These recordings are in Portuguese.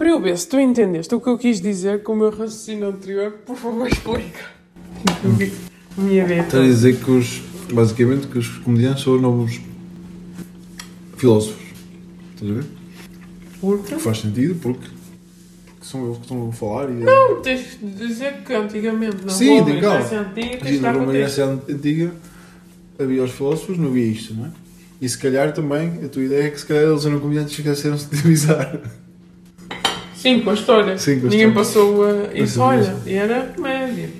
Para eu ver se tu entendeste o que eu quis dizer com o meu raciocínio anterior, por favor, explica. Minha Está a vida. dizer que os. Basicamente, que os comediantes são os novos filósofos. Estás a ver? Porque? Que faz sentido, porque. Porque são eles que estão a falar e. Não, tens de dizer que antigamente na Sim, Roma. Grécia Antiga, estar numa contente. Grécia Antiga havia os filósofos, não havia isto, não é? E se calhar também, a tua ideia é que se calhar eles eram comediantes e esqueceram-se de avisar. Sim, com a história. Sim, com a Ninguém história. passou a isso, Passou olha, e era comédia.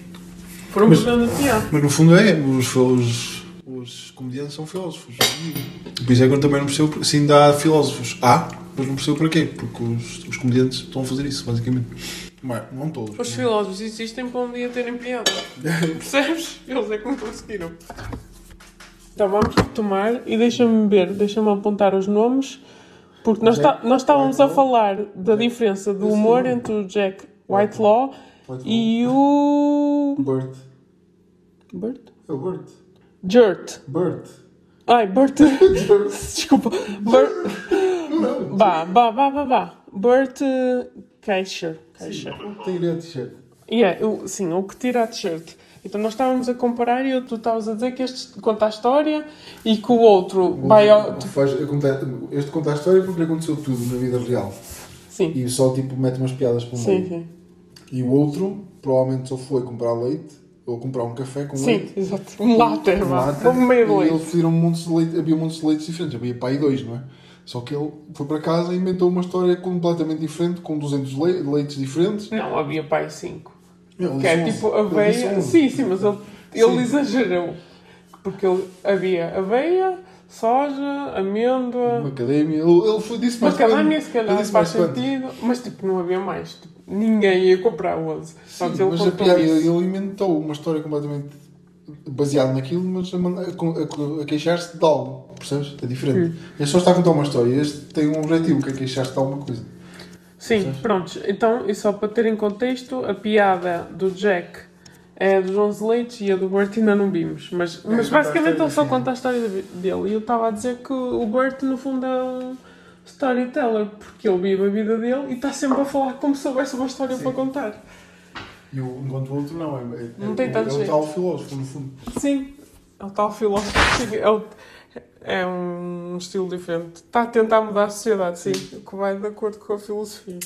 Foram Mas- pegando a piada. Mas no fundo é, os, os, os comediantes são filósofos. Por isso é que eu também não percebo, se ainda há filósofos. Há, mas não percebo para quê, porque os, os comediantes estão a fazer isso, basicamente. Mas, não todos. Os filósofos existem para um dia terem piada. Percebes? Eles é que não conseguiram. Então vamos retomar e deixa-me ver, deixa-me apontar os nomes, porque nós, Jack tá- nós estávamos a Whitelaw. falar da diferença do humor nome. entre o Jack Whitelaw e o. Bert. Bert? É o Bert. Jurt. Bert. Ai, Bert. Desculpa. Bert. Vá, vá, vá, vá, vá. Bert eh, Kreischer. Kreischer. Tem ideia de t-shirt. Yeah, sim, o que tira a t-shirt. Então nós estávamos a comparar e eu- tu estavas a dizer que este conta a história e que o outro vai ao. Faz, este conta a história porque lhe aconteceu tudo na vida real. Sim, E só tipo mete umas piadas para o sim, meio. sim. E o outro provavelmente só foi comprar leite ou comprar um café com Sim, leite. exato. Um latte, um lata, Um meio de e leite. ele pediram um monte de leite, havia montes de leites diferentes, havia aí dois, não é? Só que ele foi para casa e inventou uma história completamente diferente, com 200 le- leites diferentes. Não, havia pai 5. Ele Que é tipo. Ele aveia. Sim, sim, mas ele, ele Sim. exagerou. Porque ele, havia aveia, soja, amêndoa. Macadâmia, ele, ele foi, disse mais Macadâmia, se calhar, Ele disse faz sentido, mas tipo, não havia mais. Tipo, ninguém ia comprar 11. Só que ele mas a contou piada, isso. ele inventou uma história completamente baseada naquilo, mas a, a, a- a queixar-se de algo, percebes? É diferente. Este só está a contar uma história, este tem um objetivo, que é queixar-se de alguma coisa. Sim, prontos. Então, e só para ter em contexto, a piada do Jack é a dos 11 leites e a do Bert ainda não vimos. Mas, mas conta a basicamente ele só do conta a história dele. E eu estava a dizer que o Bert, no fundo, é um storyteller, porque ele vive a vida dele e está sempre a falar como se houvesse uma história Sim. para contar. E o, enquanto o outro não, é, é, Não é, tem é, tanto é o tal filósofo, no fundo. Sim, é o tal filósofo. É, o- é um estilo diferente. Está a tentar mudar a sociedade, sim, que vai de acordo com a filosofia.